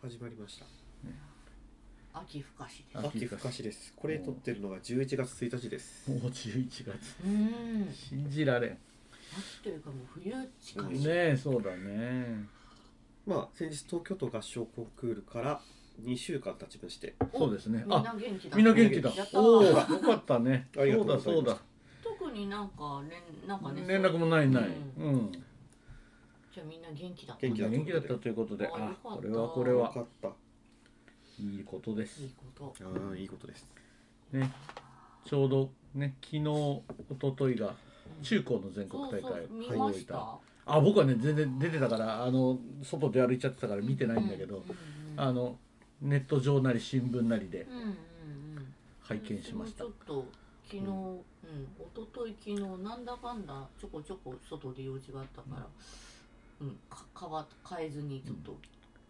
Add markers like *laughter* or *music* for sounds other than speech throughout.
始まりました。秋ふかしです。秋ふかしです。これ撮ってるのが11月1日です。もう11月。うん。信じられん。ね秋というかもう冬近い、えそうだね。まあ先日東京都合唱コンクールから2週間経ちまして。そうですね。みんあな元気だみんな元気だ。やったー。おおよかったね。ありがとそううだございますそうだ。特になんか連なんかね連絡もないない。うん。うんじゃあみんな元気だった？元気だ元気だったということで。あよかった。あこれはこれは。よかった。いいことです。いいこと。ああいいことです。ね。ちょうどね昨日一昨日が中高の全国大会そうそう見ました、あ僕はね全然出てたからあの外で歩いちゃってたから見てないんだけど、うんうんあのネット上なり新聞なりでうんうんうん。拝見しました、ちょっと昨日、うん、一昨日昨日なんだかんだちょこちょこ外で用事があったから、うん、か変わ変えずにちょっと、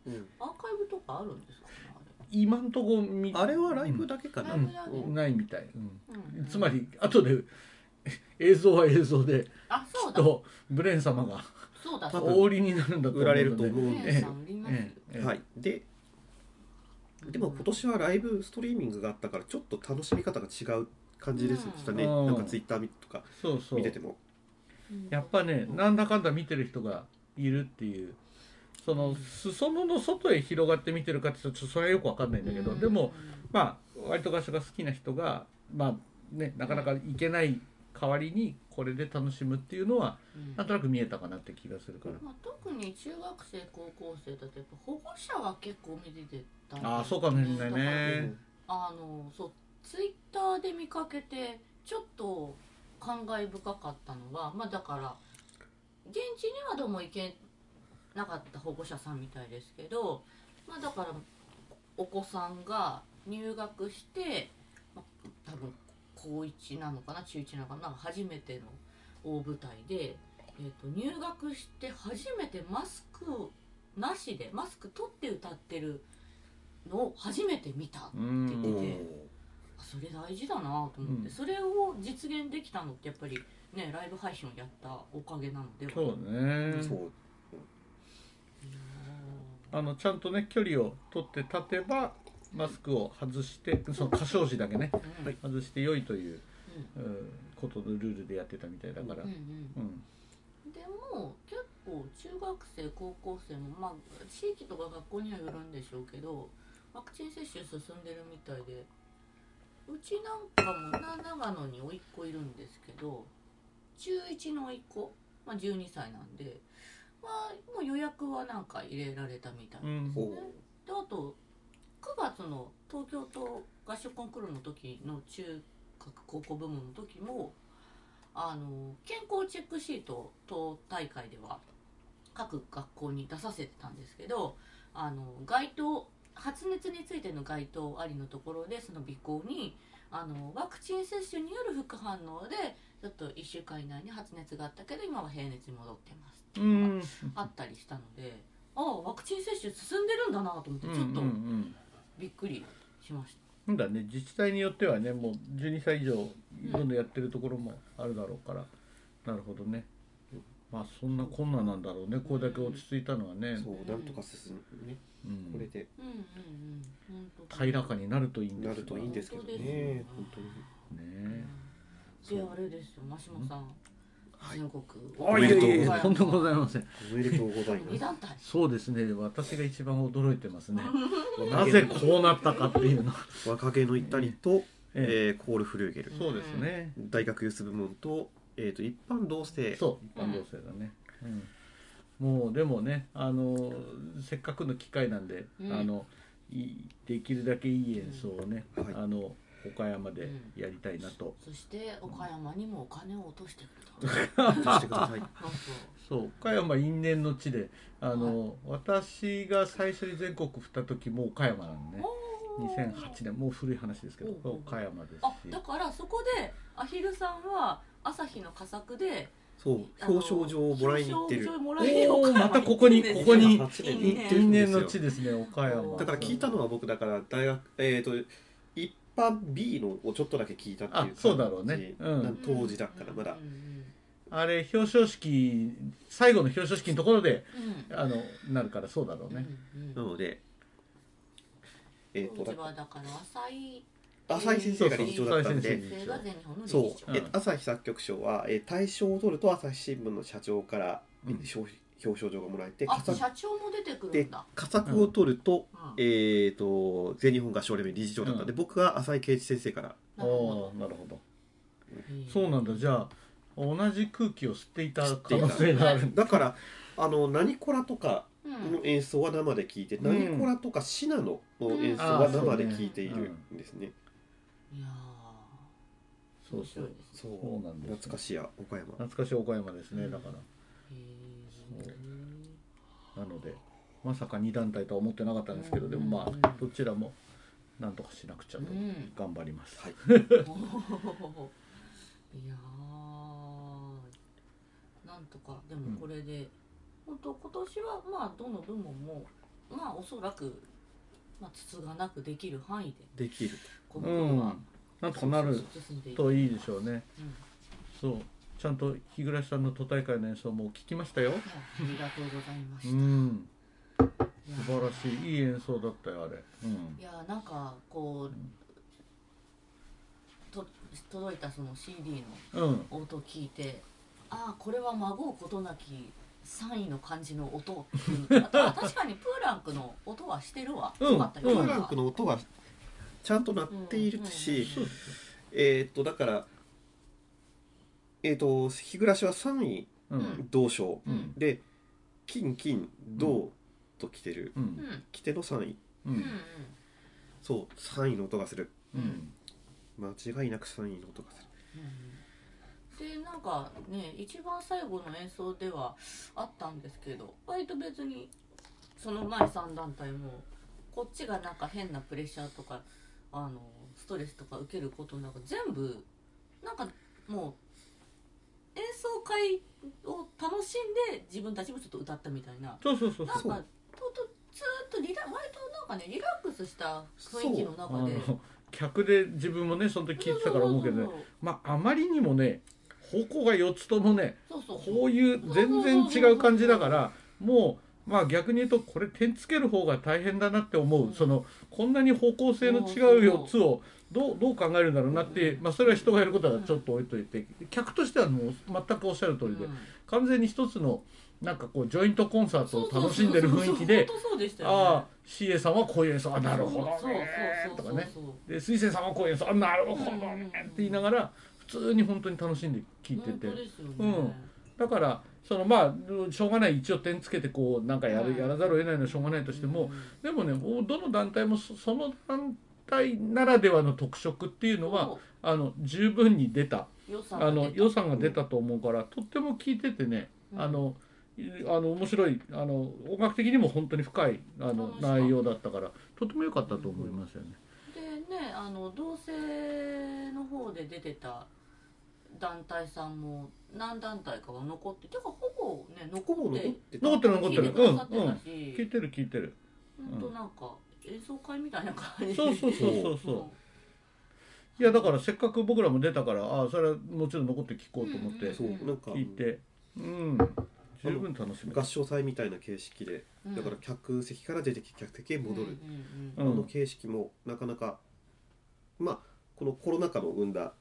うん。アーカイブとかあるんですかね今んとこ見あれはライブだけかな、ライブだけ。うん。ないみたい、あれ、うん。うん。つまり後で映像は映像であそうだ。とブレン様がそうだ。多分そうだお売りになるんだと思うので。売られると思うんブレンさん売りますよ、ええええ。はい。ででも今年はライブストリーミングがあったからちょっと楽しみ方が違う感じですしたね、うん。なんかツイッターとかそうそう。見てても。うん。やっぱねなんだかんだ見てる人がいるっていう。その裾野の外へ広がって見てるかってちょっとそれはよくわかんないんだけど、うん。でもまあ割と合唱が好きな人がまあねなかなか行けない代わりにこれで楽しむっていうのはうん。なんとなく見えたかなって気がするから、まあ、特に中学生高校生だとやっぱ保護者は結構見てた。んああそうかもしれないね。あのそうツイッターで見かけてちょっと感慨深かったのはまあだから現地にはどうも行けなかった保護者さんみたいですけどまあだからお子さんが入学して、まあ、多分高1なのかな中1なのかな初めての大舞台で、えー、と入学して初めてマスクなしでマスク取って歌ってるのを初めて見たってうん言っててあそれ大事だなと思って、うん。それを実現できたのってやっぱりねライブ配信をやったおかげなのでそうね。そう。あのちゃんとね距離を取って立てばマスクを外してその歌唱時だけねうん。はい外して良いという、うん。ことのルールでやってたみたいだから、うんうん。うん。でも結構中学生高校生もまあ地域とか学校にはよるんでしょうけどワクチン接種進んでるみたいでうちなんかもな長野に甥っ子いるんですけど中1の甥っ子、まあ、12歳なんで、まあ、もう予約はなんか入れられたみたいですね。おうであと9月の東京都合唱コンクールの時の中学高校部門の時もあの健康チェックシートを党大会では各学校に出させてたんですけどあの該当発熱についての該当ありのところでその尾行にあのワクチン接種による副反応でちょっと1週間以内に発熱があったけど今は平熱に戻ってます。ってういうのがん。あったりしたのでああワクチン接種進んでるんだなと思ってちょっとうんうんうん。びっくりしました。なんだね自治体によってはねもう12歳以上どんどんやってるところもあるだろうから、なるほどね。まあそんな困難なんだろうね。これだけ落ち着いたのはね、そうなんとか進むね。うん。これで。うんうんうん。本当平らかになるといいんですなるといいんですけどね。本当に。ねであれですよ真島さん、全国おめでとうやいやいやとんでもございません。おめでとうございます。二団体そうですね。私が一番驚いてますね。なぜこうなったかっていうの。若気の至りと、ええ。ーコール・フルーゲルそうですね。大学ユース部門と,、えー、と一般同性そう一般同性だね、うん、もうでもねあのせっかくの機会なんで、うん。あのいできるだけいい演奏をね、はい。あの岡山でやりたいなと、そして岡山にもお金を落としてくるとしてください。*laughs* そう岡山因縁の地であの、私が最初に全国振った時も岡山なんでね。そう2008年もう古い話ですけど岡山ですあしだからそこでアヒルさんは朝日の佳作でそう表彰状をもらいに行ってる。表彰状もらいにおー岡山またここにここにですよ8年に行ってる因縁の地ですね岡山。だから聞いたのは僕だから大学えっ、と一般 B のをちょっとだけ聞いたっていう感じあそうだろうね。うん。な当時だからまだ。あれ表彰式最後の表彰式のところでうん。あのなるからそうだろうね、うんうんなのでえー、当時とはだから浅井浅井先生が理事長だったんで。そう。朝日作曲賞は、えー大賞を取ると朝日新聞の社長からうん。表表彰状がもらえて、あ佳作社長も出てくるでんだ、佳作を取ると,、うん。えー、と全日本合唱連盟理事長だったんで、うん。僕が浅井圭一先生から。あなるほあなるほど。そうなんだ。じゃあ同じ空気を吸っていた吸っていた。可能性がある。ん *laughs* だだからあの何コラとかうん。の演奏は生で聴いて、うん。何コラとかシナノの演奏は生で聴いているんですね。いやー。そうそう。そう。そうなんですよ。懐かしや岡山。懐かしい岡山ですねだから。へなのでまさか2団体とは思ってなかったんですけどでもまうんあどちらもなんとかしなくちゃと頑張ります、はい。*laughs* やーなんとかでもこれで、本当今年はまあどの部門もまあおそらく、まあ、つつがなくできる範囲でできる。こうんのはなんとかなるといいでしょうね。うん。そうちゃんと日暮さんの都大会の演奏も聞きましたよ。いやありがとうございまうした、ん。いや。素晴らしいいい演奏だったよあれ。うん。いやなんかこう、と届いたその CD のうん。音を聞いてああこれは孫うことなき3位の感じの音っていうのとあ確かにプーランクの音はしてるわ、うん。よかったプよ。かったーランクの音はちゃんと鳴っているし、えーっとだからえーっと日暮は3位うん。銅賞、うん。で金金銅と来てる、ううん。ん来ての3位。ううん。うん。んそう3位の音がする。うん。間違いなく3位の音がする。でなんかね一番最後の演奏ではあったんですけど割と別にその前3団体もこっちがなんか変なプレッシャーとかあのストレスとか受けることなく全部なんかもう演奏会を楽しんで自分たちもちょっと歌ったみたいな。そうそうそうそう。なんかととずーっとリラ割となんかねリラックスした雰囲気のあ中で。の客で自分もねその時聞いてたから思うけどね。まああまりにもね方向が4つともねそうそう。こういう。全然違う感じだからもうまあ逆に言うとこれ点つける方が大変だなって思う。そのこんなに方向性の違う4つをどうどう考えるんだろうなってまあそれは人がやることはちょっと置いといて客としてはもう全くおっしゃる通りでうん。完全に一つのなんかこうジョイントコンサートを楽しんでる雰囲気でああ CA さんはこういう演奏あなるほどねとかね。で水星さんはこういう演奏あなるほどねって言いながら普通に本当に楽しんで聴いてて。うん。だからそのまあしょうがない一応点つけてこうなんかやるうんやらざるを得ないのはしょうがないとしてもでもねどの団体もそその団体ならではの特色っていうのはあの十分に出た。予算あの予算が出たと思うからとっても聞いててねうん。あのいあの面白いあの音楽的にも本当に深いあの内容だったからとても良かったと思いますよね。でねあの同性の方で出てた団体さんも何団体かは残っててかほぼね残って残ってた残ってる残ってる。聞いてくださってた聞いし、てる聞いてる。ほん。となんか演奏会みたいな感じ。そうそうそうそうそう。いやだからせっかく僕らも出たからああそれはもちろん残って聞こうと思ってうん。そうなんか聞いて。うん。十分楽しめ合唱祭みたいな形式でうん。だから客席から出てきて客席へ戻る、うんうんあうん。の形式もなかなかまあこのコロナ禍の生んだ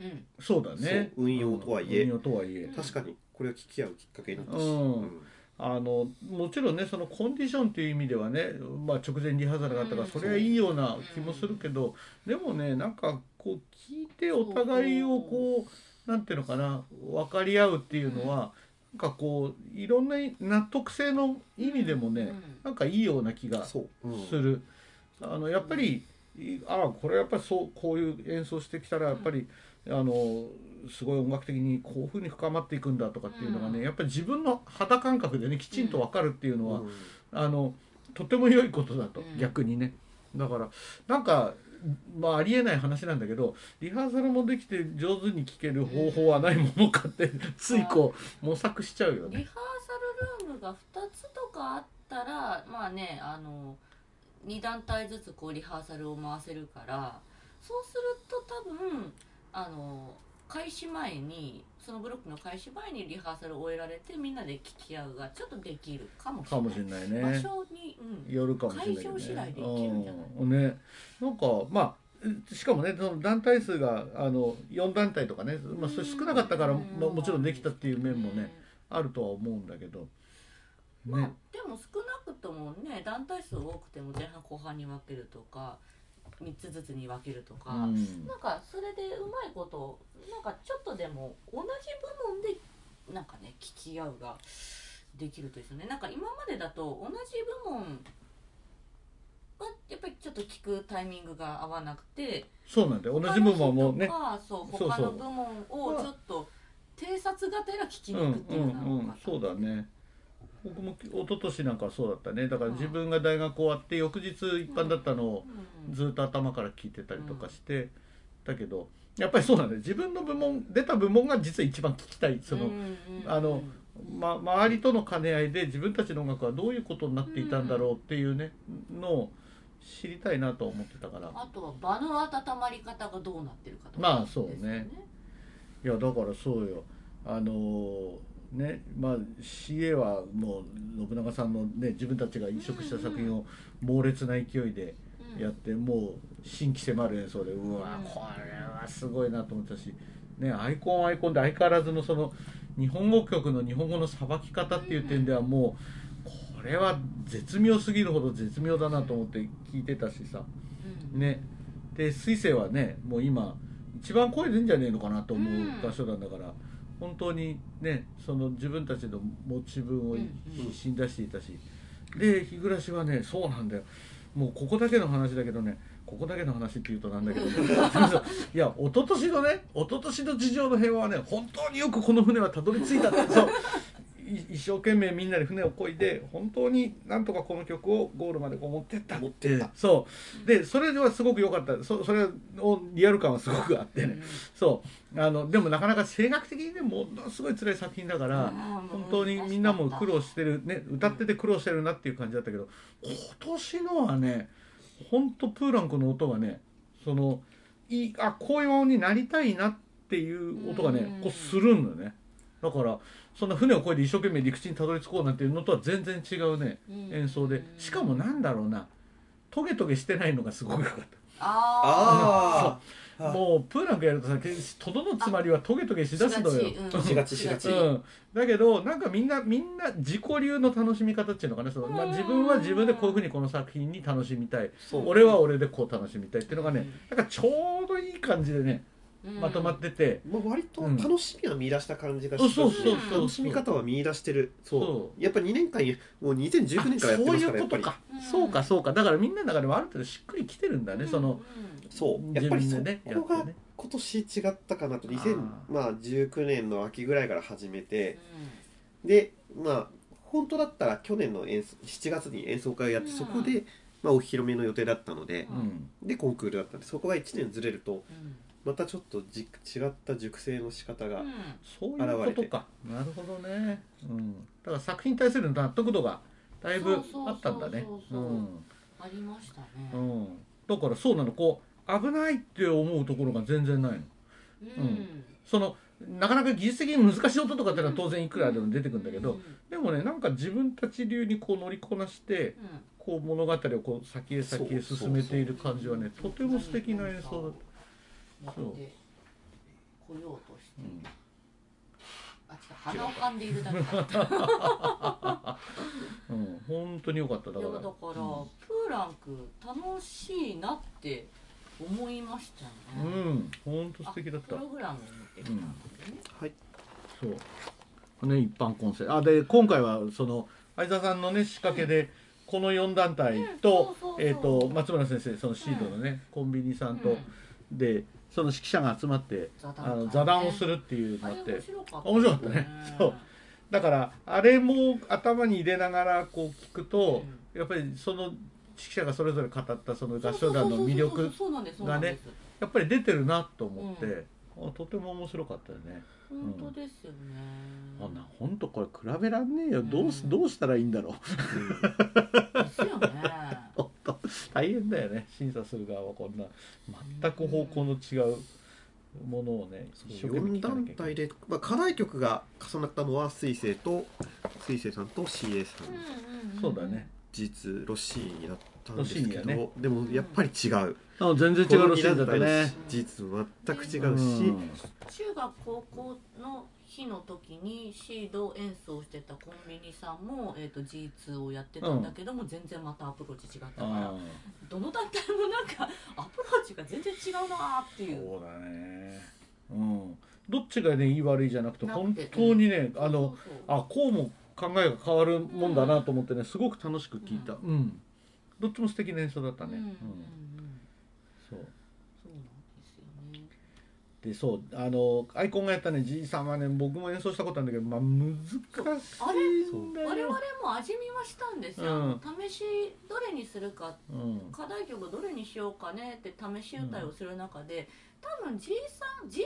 うん。うんそうだね。運用とはいえ。運用とはいえ。うん。確かにこれは聞き合うきっかけになったし、うん。あのもちろんねそのコンディションっていう意味ではね、まあ、直前リハーサルがあったからうん。それはいいような気もするけどでもねなんかこう聞いてお互いをこうなんていうのかな分かり合うっていうのはなんかこういろんな納得性の意味でもねなんかいいような気がする。あのやっぱりいああこれやっぱりそうこういう演奏してきたらやっぱり、あのすごい音楽的にこういうふうに深まっていくんだとかっていうのがね、うん。やっぱり自分の肌感覚でねきちんと分かるっていうのは、うん。あのとても良いことだと、うん。逆にね。だからなんかまあありえない話なんだけどリハーサルもできて上手に聴ける方法はないものかって、ついこう模索しちゃうよね。リハーサルルームが2つとかあったらまあねあの2団体ずつこうリハーサルを回せるからそうすると多分あの開始前にそのブロックの開始前にリハーサルを終えられてみんなで聞き合うがちょっとできるかもしれない。かもしれない場ね。所に、よるかもしれないけど。会場次第でいけるんじゃない。うん。ねなんかまあしかもねその団体数があの4団体とかね、まあ、それ少なかったから、うん。まあ、もちろんできたっていう面もね、あるとは思うんだけど。まあね、でも少なくともね団体数多くても前半後半に分けるとか3つずつに分けるとか、うん。なんかそれでうまいことなんかちょっとでも同じ部門でなんかね聞き合うができるとですよね。なんか今までだと同じ部門はやっぱりちょっと聞くタイミングが合わなくてそうなんだよ。同じ部分はもうねそう他の部門をちょっと偵察がてら聞きに行くっていうのがうんうんうん。そうだね僕も一昨年なんかはそうだったね。だから自分が大学終わって翌日一般だったのをうん。ずっと頭から聞いてたりとかして、だけどやっぱりそうなんだよ。自分の部門出た部門が実は一番聞きたい。その、あのま、周りとの兼ね合いで自分たちの音楽はどういうことになっていたんだろうっていうねのを知りたいなと思ってたから。あとは場の温まり方がどうなってるかとかまあそうね。いやだからそうよ。あのーねまあ CA はもう信長さんのね自分たちが移植した作品を猛烈な勢いでうん。やって、もう新規迫る演奏でうわうん。これはすごいなと思ったし、ね、アイコンはアイコンで相変わらずのその日本語曲の日本語のさばき方っていう点ではもうこれは絶妙すぎるほど絶妙だなと思って聞いてたしさ。うん。ね。で水星はねもう今一番声出んじゃねえのかなと思う場所なんだから、本当にねその自分たちの持ち分をうん必死に出していたし、で日暮はねそうなんだよ。もうここだけの話だけどねここだけの話って言うとなんだけど、ね、*laughs* いや一昨年のね一昨年の地上の平和はね本当によくこの船はたどり着いた。ってそう。い一生懸命みんなで船を漕いで本当になんとかこの曲をゴールまでこう持ってった。持ってった。そう。でそれではすごく良かった。そそれをリアル感はすごくあってね、そう。あのでもなかなか声楽的にねものすごい辛い作品だから、本当にみんなも苦労してるね歌ってて苦労してるなっていう感じだったけど今年のはね本当プーランクの音がねそのいいあこういう音になりたいなっていう音がねうん。こうするんだよねだからそんな船を越えて一生懸命陸地にたどり着こうなんていうのとは全然違うね演奏で。しかもなんだろうなトゲトゲしてないのがすごく良かった。あああもうプーランクやるとさとどのつまりはトゲトゲしだすのよ。しがち。しがちうん、だけどなんかみんなみんな自己流の楽しみ方っていうのかな。その、まあ、自分は自分でこういうふうにこの作品に楽しみたい。そう。俺は俺でこう楽しみたいっていうのがねなんかちょうどいい感じでねまとまってて、まあ、割と楽しみは見出した感じがします、うんねそう。そうそう楽しみ方は見出してる。そう。そやっぱ2年間もう2019年からやってますからやっぱりそういうことか、うん。そうかそうか。だからみんなの中でもある程度しっくりきてるんだね、そのそう。やっぱりそこが今年違ったかなと。あー。2019年の秋ぐらいから始めて。でまあ本当だったら去年の演奏7月に演奏会をやってうん。そこで、まあ、お披露目の予定だったのでうん。でコンクールだったんでそこが1年ずれるとまたちょっとじ違った熟成の仕方が、そういうことか。なるほどね、うん、だから作品に対する納得度がだいぶあったんだね。ありましたね。うん、だからそうなの。こう危ないって思うところが全然ないの。うん。そのなかなか技術的に難しい音とかっていうのは当然いくらでも出てくるんだけど、でもねなんか自分たち流にこう乗りこなしてこう物語をこう先へ先へ進めている感じはねとても素敵な演奏だった、そう。やって来ようとして。うん。あ違う鼻を噛んでいるだけだった。うん、本当に良かっただから。だから、プーランク楽しいなって思いましたようね、ん。本当素敵だった。プログラムを見てきたんでね、はい。そう。ね一般コンセあで今回はその相沢さんのね仕掛けで、この4団体と,、えー、と松村先生そのシードのね、コンビニさんと、でその指揮者が集まって座談あの座談をするっていうのがあって。面白かったね。そう。だからあれも頭に入れながらこう聞くと、やっぱりその指揮者がそれぞれ語ったその合唱団の魅力そうなんですそうなんです。やっぱり出てるなと思って、あとても面白かったよね。本当ですよね、あな本当これ比べらんねえよ。どうすうん。どうしたらいいんだろう。ですよね *laughs* 大変だよね。審査する側はこんな全く方向の違うものをね一生懸命4団体で、まあ、課題曲が重なったのは水星と水星さんと CA さん、そうだね。実ロッシーニだったんですけど、ね。でもやっぱり違う、あ全然違うロシーンだったね。事実全く違ううし、ん。中学高校の日の時にシード演奏してたコンビニさんも、えー、と G2 をやってたんだけども、全然またアプローチ違ったからあどの団体もなんかアプローチが全然違うなーっていう。そうだね。うん。どっちがねいい悪いじゃなくて本当にねあのあこうも考えが変わるもんだなと思ってねすごく楽しく聞いた。うん。どっちも素敵な演奏だったね。うんうんうんうんそうそうなんですよね。でそうあのアイコンがやったねじいさんはね僕も演奏したことあるんだけどまあ難しいんだよ。我々も味見はしたんですよ、うん。試しどれにするかうん。課題曲どれにしようかねって試し歌いをする中で、多分 G さん G2 か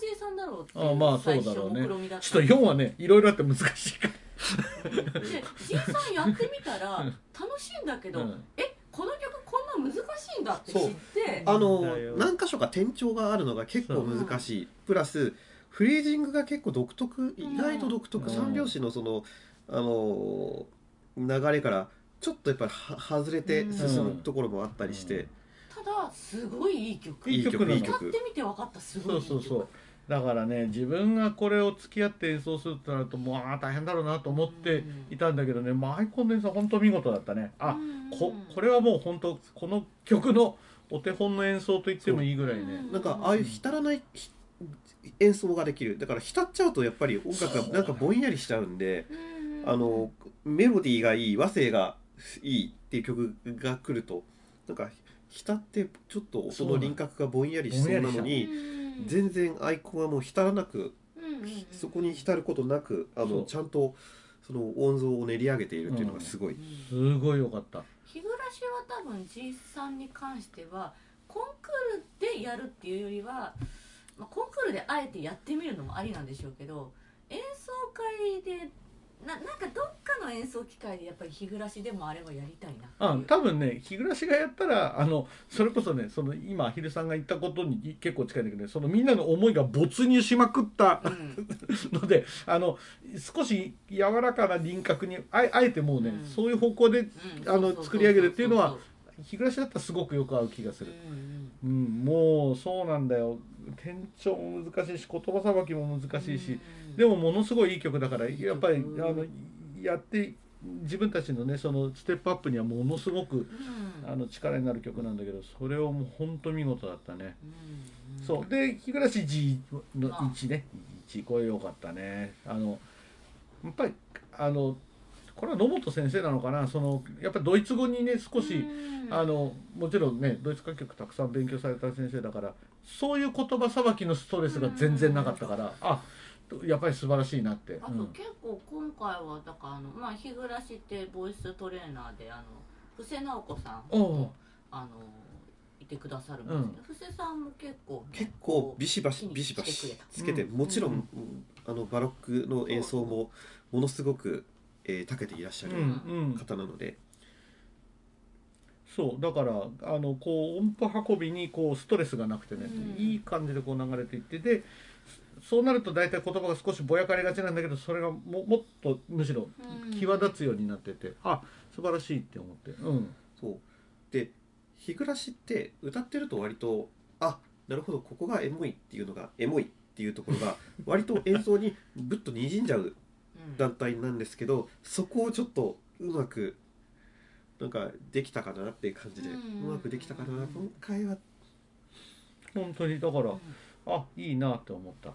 G さんだろうっていうあまあ最初そうだろうね。目論みだった。ちょっと4はねいろいろあって難しいから。で G さんやってみたら楽しいんだけど、うん。えこの曲こんな難しいんだって知って。あの何箇所か転調があるのが結構難しい。プラスフレージングが結構独特意外と独特、うん。三拍子のそのあの流れからちょっとやっぱりは外れて進むところもあったりして、ただすごいいい曲。いい曲。なのいい曲。歌ってみて分かったすごいいうい曲。そそうそうだからね自分がこれを付き合って演奏するとなるともうあー大変だろうなと思っていたんだけどね、まあ、アイコンの演奏は本当見事だったね。あうんここれはもう本当この曲のお手本の演奏と言ってもいいぐらいね。うん。なんかああいう浸らないひ演奏ができる。だから浸っちゃうとやっぱり音楽がなんかぼんやりしちゃうんでうんあのメロディーがいい和声がいいっていう曲が来るとなんか浸ってちょっとその輪郭がぼんやりしそうなのにうん全然アイコンはもう浸らなくうんうんうん。そこに浸ることなくあのちゃんとその音像を練り上げているっていうのがすごい、すごい良かった。日暮は多分 G さんに関してはコンクールでやるっていうよりは、まあ、コンクールであえてやってみるのもありなんでしょうけど演奏会でななんかどっかの演奏機会でやっぱり日暮でもあれはやりたいなう。多分ね日暮がやったらあのそれこそねその今ヒルさんが言ったことに結構近いんだけどねそのみんなの思いが没入しまくったうん。*laughs* のであの少し柔らかな輪郭にあえあえてもうね、うん。そういう方向でうん。あの作り上げるっていうのは日暮だったらすごくよく合う気がする、うんうん。うん、もうそうなんだよ転調も難しいし言葉さばきも難しいし、うん。でもものすごいいい曲だからやっぱりあのやって自分たちのねそのステップアップにはものすごくうん。あの力になる曲なんだけどそれをもう本当見事だったね、うん。そう。で日暮 G の1ね。1これ良かったね。あのやっぱりあのこれは野本先生なのかな。そのやっぱりドイツ語にね少し、うん。あのもちろんねドイツ歌曲たくさん勉強された先生だからそういう言葉さばきのストレスが全然なかったから、あやっぱり素晴らしいなって、あとうん。結構今回はだからあのまあ日暮ってボイストレーナーであの布施直子さんおうあのいてくださるんですけど、布施さんも結構結構ビシバシビシバシつけて、うん。もちろん、うん。あのバロックの演奏もものすごく、えー、長けていらっしゃるうん。うん。方なので、そうだからあのこう音符運びにこうストレスがなくてね、うん。いい感じでこう流れていってでそうなると大体言葉が少しぼやかりがちなんだけどそれがももっとむしろうん。際立つようになってて、あ素晴らしいって思って。うん。そう。で日暮って歌ってると割とあなるほどここがエモいっていうのがエモいっていうところが *laughs* 割と演奏にぶっとにじんじゃううん。団体なんですけどそこをちょっとうまくなんかできたかなっていう感じでううんまくできたかな今回は。本当にだからあいいなって思った。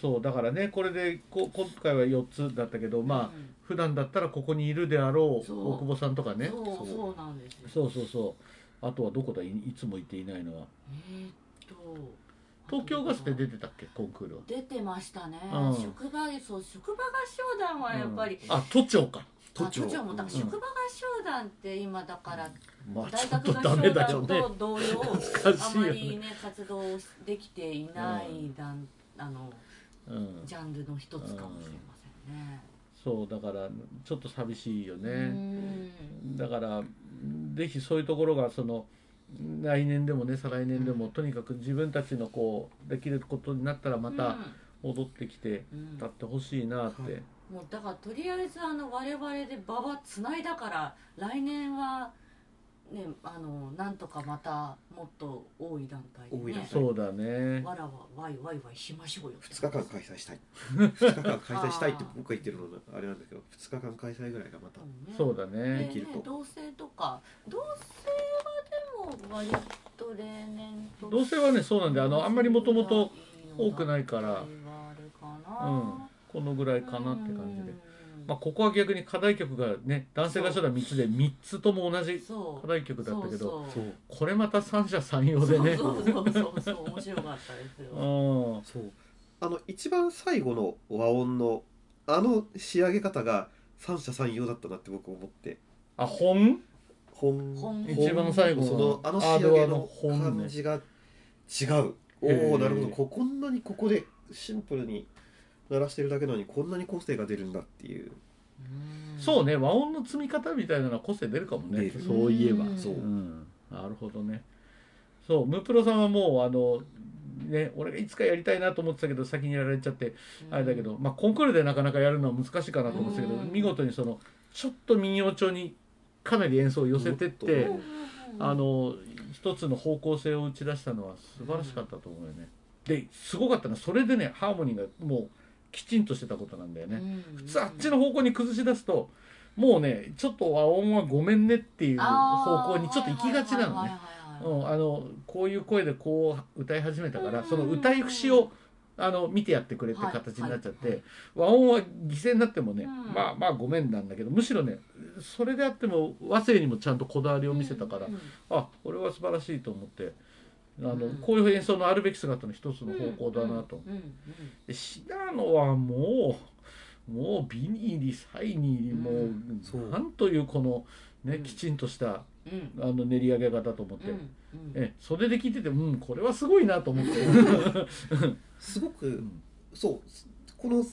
そうだからねこれでこ今回は4つだったけどまあうん。普段だったらここにいるであろう大久保さんとかね。そうそうそうなんですよ。そう。そうそうあとはどこだ？いいつもいていないのは。えーっと東京ガスで出てたっけ？コンクールは。出てましたね、うん。職場そう職場合唱団はやっぱり、うん。あ都庁か都庁。あ都庁もだからうん。職場合唱団って今だからまあ大学合唱団と同様難あまりね活動できていない団、あのうん。ジャンルの一つかもしれませんね。そうだからちょっと寂しいようねん。だからぜひそういうところがその来年でもね再来年でもとにかく自分たちのこうできることになったらまた戻ってきてうん。立ってほしいなってもうだからとりあえずあの我々で馬場つないだから来年はねあのなんとかまたもっと多い団体でね。多い団体。そうだね。わらわわいわいわいしましょうよ。2日間開催したい。*laughs* 2日間開催したいって僕が言ってるのはあれなんだけど2日間開催ぐらいがまたそうだでねできると。ね同棲とか同棲はでも割と例年と同棲はねそうなんであのあんまりもともと多くないから。あれかな。うんこのぐらいかなって感じで、まあ、ここは逆に課題曲がね男性合唱団3つで3つとも同じ課題曲だったけどそうそう。これまた三者三様でね。そうそうそうそう。そう面白かったですよ。うん。そう。あの一番最後の和音のあの仕上げ方が三者三様だったなって僕思って。あ本？本。本。一番最後のそのあの仕上げの感じが違う。おおなるほど。ここんなにここでシンプルに鳴らしてるだけなのにこんなに個性が出るんだっていう。そうね和音の積み方みたいなのは個性出るかもね。そういえば。うん。そう。うん。なるほどね。そうムープロさんはもうあのね俺がいつかやりたいなと思ってたけど先にやられちゃってあれだけど、まあ、コンクールでなかなかやるのは難しいかなと思ってたけど、うん。見事にそのちょっと民謡調にかなり演奏を寄せてって、あの一つの方向性を打ち出したのは素晴らしかったと思うよね。ですごかったのはそれでねハーモニーがもうきちんとしてたことなんだよね。普通あっちの方向に崩し出すともうねちょっと和音はごめんねっていう方向にちょっと行きがちなのね。うん、あのこういう声でこう歌い始めたからその歌い節をあの見てやってくれって形になっちゃって、はい。和音は犠牲になってもね、うん。まあまあごめんなんだけどむしろねそれであっても和声にもちゃんとこだわりを見せたから、あこれは素晴らしいと思ってあの、うん。こういう演奏のあるべき姿の一つの方向だなと。でシナノはもうもうビニーリサイニーもう、なんというこのね、うん。きちんとしたうん。あの練り上げ方と思って。うんうん。え袖で聞いててうんこれはすごいなと思って、*laughs* すごくうん。そうこの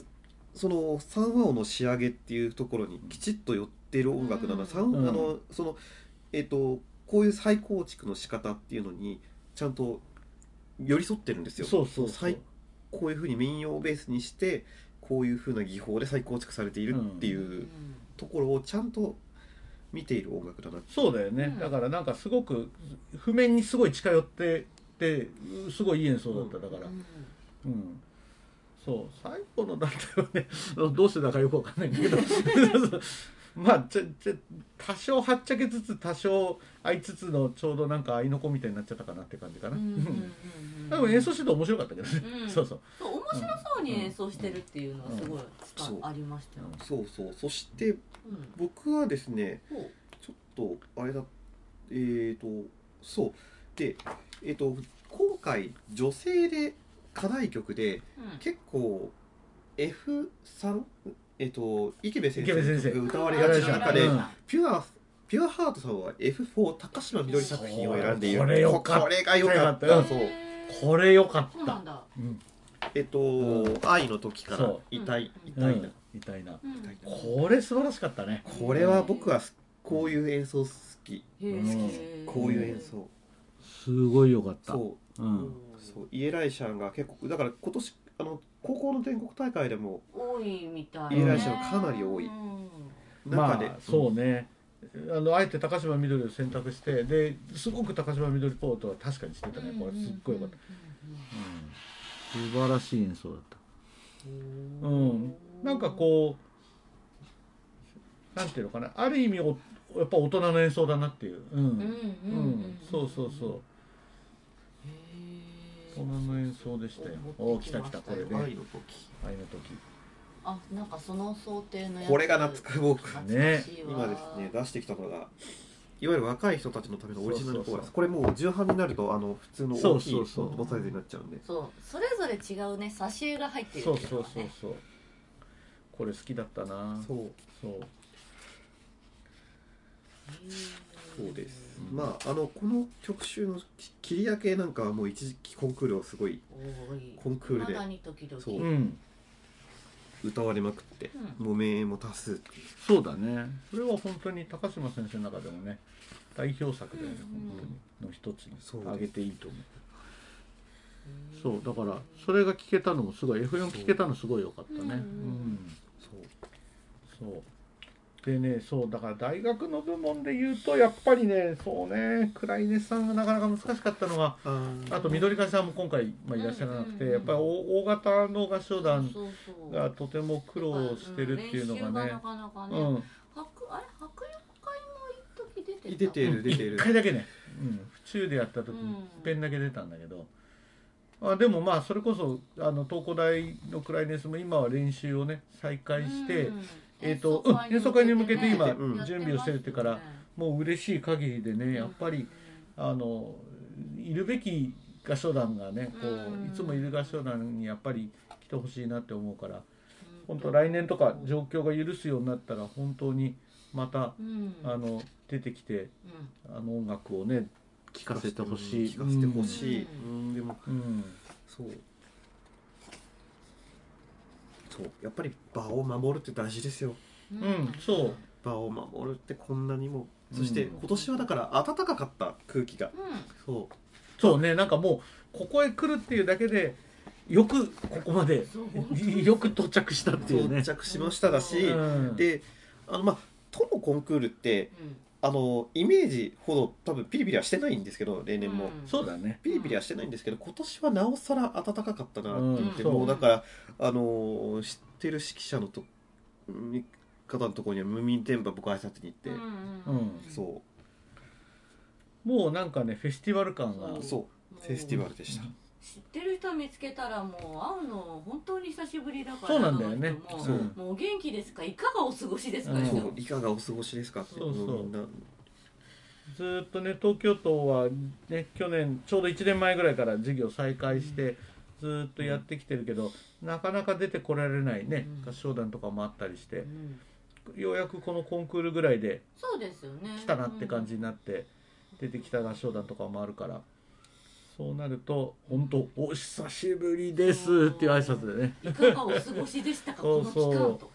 その三和音の仕上げっていうところにきちっと寄ってる音楽な。の、うん。あのそのえっ、とこういう再構築の仕方っていうのにちゃんと寄り添ってるんですよ。そうそうそう。再こういうふうに民謡をベースにしてこういうふうな技法で再構築されているっていうところをちゃんと見ている音楽だなそうだよね、うん。だからなんかすごく譜面にすごい近寄っててすごいいい演奏だった。だから。うん、そう。最後の団体はね。*laughs* どうしてだかよくわかんないんだけどまあちょちょ多少はっちゃけつつ多少合いつつのちょうどなんか合いの子みたいになっちゃったかなって感じかな、*laughs* でも演奏してて面白かったけどね、うん。*laughs* そうそう。そう面白そうに演奏してるっていうのはすごいありましたよ。そうそう。そしてうん。僕はですねちょっとあれだえー、とそう。でえー、と今回女性で課題曲でうん。結構 F3 えっ、と池部先池部先生。生が歌われがちな中で、うん。ピュアピュアハートさんは F4 高島みどり作品を選んでいる。これよかった。これが良かった。よかったそう。これよかった。そうなんだ。うん。えっ、と、うん。愛の時からそ痛いうん。痛いな、うん。痛いな。うん。痛いなこれ素晴らしかったね。これは僕はこういう演奏好き。へー。こういう演奏。すごいよかった。そう。うん。そう。イエライシャンが結構だから今年あの高校の全国大会でも多いみたいイエライシャンかなり多い。うん。中で、まあそうね。あのあえて高島みどりを選択してですごく高島みどりポートは確かにしてたね。これすっごいよかった、うん、素晴らしい演奏だった。うん。なんかこうなんていうのかな。ある意味おやっぱ大人の演奏だなっていう。うん、うんうん。うん。そうそうそうへー大人の演奏でしたよ。おお来た来たこれね愛の時。愛の時。あなんかその想定のやつ。これが懐か僕。懐かしいわ。今ですね出してきたのがいわゆる若い人たちのためのオリジナルコーラス。これもう重版になるとあの普通の大きいそうそうそう。ボサイズになっちゃうんで。そう。それぞれ違うね挿絵が入ってるそうそうそうそう。これ好きだったな。そう。そうそうです、うんまああのこの曲集のき切り焼けなんかはもう一時期コンクールをすごいコンクールで。未だに時々。そう。うん。歌われまくってうもう名演も多数そうだね。それは本当に高島先生の中でもね代表作で、うんうん。本当に。の一つにそう挙げていいと思う。そうだからそれが聞けたのもすごい F4 聞けたのすごい良かったね。うん。そう。そうでねそうだから大学の部門で言うとやっぱりねそうねクライネスさんがなかなか難しかったのがあと緑川さんも今回、まあ、いらっしゃらなくて、うんうんうんやっぱり大大型の合唱団がとても苦労してるっていうのがね。練習なかなかね、うん。白あれ白夜会も一時出てた？出てる出てる。1回だけね、うん、府中でやった時うん。に一遍だけ出たんだけど、あでもまあそれこそあの東工大のクライネスも今は練習をね再開して、うんえーとうん演奏会に向けて今うん準備をしてるってからもう嬉しい限りでねやっぱり、あのいるべき合唱団がねこういつもいる合唱団にやっぱり来てほしいなって思うから本当来年とか状況が許すようになったら本当にまたうん。あの出てきてうん。あの音楽をね聴かせてほしい。聞かせてほしい、ううんでもうん。そうそう。やっぱり場を守るって大事ですよ。うんうん。そう。場を守るってこんなにも。そしてうん今年はだから暖かかった空気が。うそそうねなんかもうここへ来るっていうだけでよくここまでよく到着したっていうね。到着しましただし、うん。であのまあ都のコンクールってうんあのイメージほど多分ピリピリはしてないんですけど例年も、うん。そうだね。ピリピリはしてないんですけど今年はなおさら暖かかったなって思って、う。んもうだからあの知ってる指揮者のとうん方のところには無民電波僕挨拶に行って、うんうんそもうなんかねフェスティバル感がう。そう。フェスティバルでした、知ってる人見つけたらもう会うの本当に久しぶりだからそうなんだよね。も。そう。もう元気ですか？いかがお過ごしですか、う。んそう。いかがお過ごしですか？ってそうそう。みん。なずーっとね東京都はね去年ちょうど1年前ぐらいから授業再開してずーっとやってきてるけど、なかなか出てこられないね、うん。合唱団とかもあったりしてう、ん。ようやくこのコンクールぐらいでそうですよね。来たなって感じになって、出てきた合唱団とかもあるからそうなると本当お久しぶりですっていう挨拶でね。いかがお過ごしでしたか？そうそうこの期間と。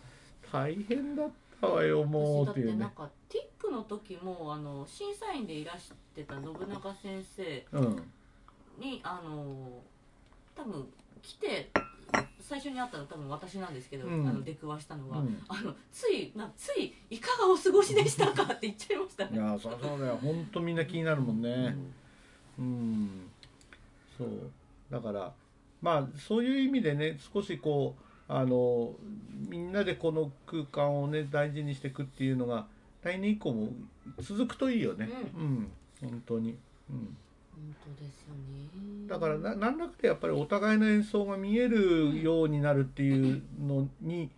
大変だったわよもう私だっいうね。っててなんかティックの時もあの審査員でいらしてた信長先生うんにあの多分来て最初に会ったの多分私なんですけど、うん。あの出くわしたのは、うん。あのついなついいかがお過ごしでしたかって言っちゃいましたね。いやそうだよ。本当みんな気になるもんね。うんそう。だからまあそういう意味でね少しこうあのみんなでこの空間をね大事にしていくっていうのが来年以降も続くといいよね。うん、本当に、うん、本当ですよね。だからな何らかでやっぱりお互いの演奏が見えるようになるっていうのに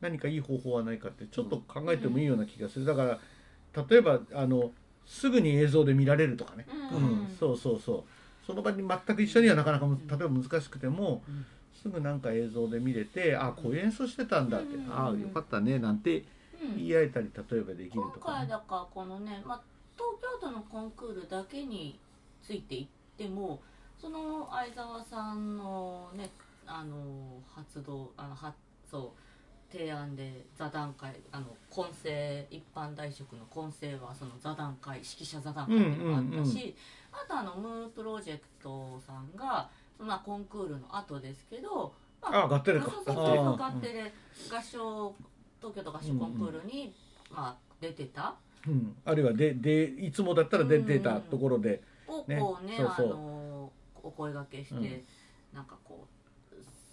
何かいい方法はないかってちょっと考えてもいいような気がする。だから例えばあのすぐに映像で見られるとかね、ううんん。そうそうそうその場に全く一緒にはなかなかむ例えば難しくても、うん。すぐなんか映像で見れてあこういう演奏してたんだって、うん。ああよかったねなんてうん。言い合えたり例えばできる今とか、ね、回だからこのね、まあ、東京都のコンクールだけについていってもその相沢さんのねあの発動あの発そう提案で座談会あの混声一般大職の混声はその座談会指揮者座談会っていうのがあったし、うんうんあとあのムープロジェクトさんがまあコンクールの後ですけど、まあ合ってるか。そうそうそうあー合唱東京都合唱コンクールに、まあ、出てたうん、あるいはででいつもだったら出てたところで、をねこうねそうそうあのお声掛けして、うんなんかこう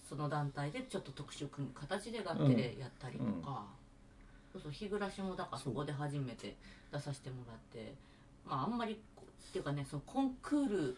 その団体でちょっと特殊組む形で楽器でやったりとか、そうそう日暮らしもだからそこで初めて出させてもらって。まああんまりっていうかねそのコンクール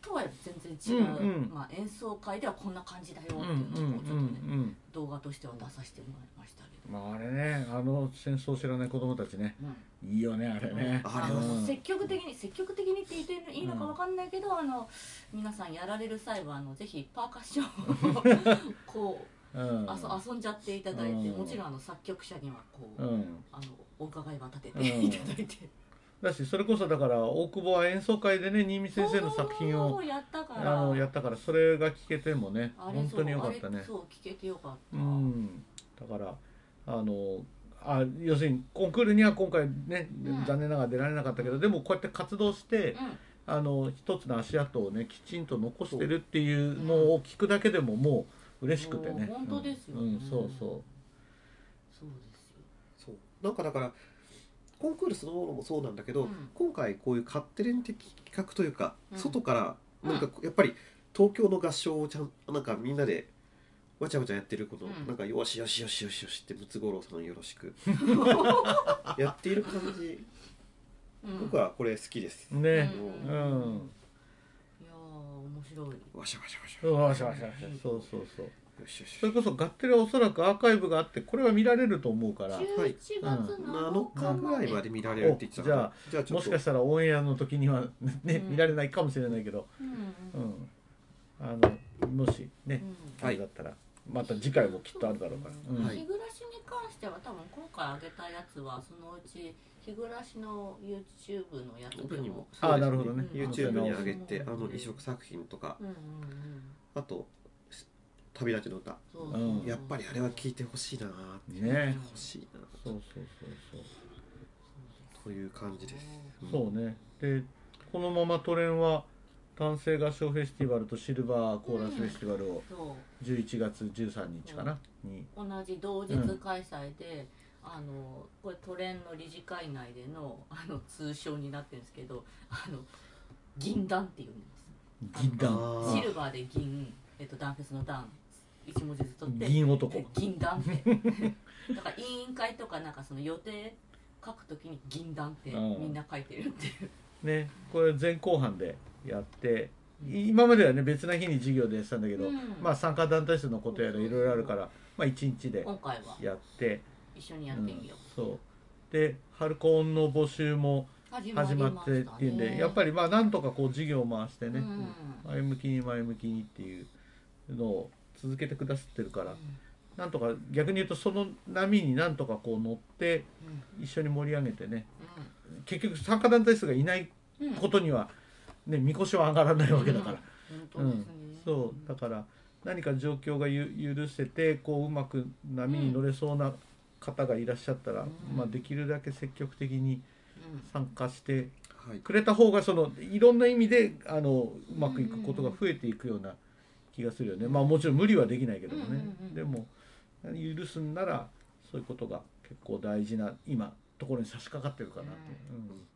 とは全然違う、うんうん。まあ、演奏会ではこんな感じだよってうんいううんのをちょっとね、うん動画としては出させてもらいましたけど。まああれねあの戦争を知らない子供たちね。うん。いいよねあれね、あ積極的に積極的にって言っていいのかわかんないけど、あの皆さんやられる際はあのぜひパーカッションを *laughs* こううん。あそ遊んじゃっていただいて、うん。もちろんあの作曲者にはこう、うん。あのお伺いは立てうん。ていただいて、だしそれこそだから大久保は演奏会でね新見先生の作品をそうやったから。あのやったからそれが聞けてもね本当によかったね。そうあれそう聞けてよかった、うん。だからあのあ要するにコンクールには今回ね、うん。残念ながら出られなかったけどでもこうやって活動して、うん。あの一つの足跡をねきちんと残してるっていうのを聞くだけでももう嬉しくてね。もう本当ですよね。うんうんそうそう。そうですよ。そう。なんかだからコンクールそのものもそうなんだけど、うん。今回こういうカッテレン的企画というか、うん。外からなんかやっぱり東京の合唱をちゃんなんかみんなでわちゃわちゃやってること、うん。なんかよしよしよしよしよしってムツゴロウさんよろしく *laughs* やっている感じうん。僕はこれ好きです、ね。ううん。ん、いやー面白い。わしゃわしゃわしゃそうわしゃわしゃわしゃ。そうそうそう。よしよしそれこそガッテレはおそらくアーカイブがあってこれは見られると思うから。11月7 7日ぐらいまで見られるって言ってたおじゃあじゃあちょっと。もしかしたらオンエアの時にはね、うん。見られないかもしれないけど、うん。うん、あのもしね、うん。あれだったらまた次回もきっとあるだろうから、日暮らしに関しては多分今回上げたやつはそのうち日暮らしの YouTube のやつでも。僕にも。あなるほどね。うん。YouTube に上げてうん。あの移植作品とか。うんうんうん。あと旅立ちの歌。そううんやっぱりあれは聞いてほしいなって。ね。欲しいなそうそうそうという感じです。そうそうね。でこのままトレンは男性合唱フェスティバルとシルバーコーラスフェスティバルをそう。11月13日かな、に。同じ同日開催で、あのこれトレンの理事会内でのあの通称になってるんですけどあの銀団っていうんです。銀団あーシルバーで銀、えっと、ダンフェスのダン一文字ずつ取って。銀男。で銀団って。だから委員会とかなんかその予定書くときに銀団ってみんな書いてるっていう。ねこれ前後半でやって今まではね別な日に授業でやってたんだけど、うん。まあ参加団体数のことやらいろいろあるから、まあ、1日で今回は。やって、一緒にやっうんてみよう、そう。で春コンの募集も始始まってっていうんで、やっぱりりまあなんとかこう授業を回してね、うん。前向きに前向きにっていうのを続けてくださってるから、なんとか逆に言うとその波になんとかこう乗ってうん。一緒に盛り上げてね。結局参加団体数がいないうんうんことには、ね、みこしは上がらないわけだから、本当ですね、そう。だから何か状況がゆ許せてこううまく波に乗れそうな方がいらっしゃったら、うん。まあ、できるだけ積極的に参加してはい。くれた方がそのいろんな意味であのうまくいくことが増えていくような気がするよね、まあもちろん無理はできないけどもね、でも許すんならそういうことが結構大事な今ところに差し掛かってるかなと。うん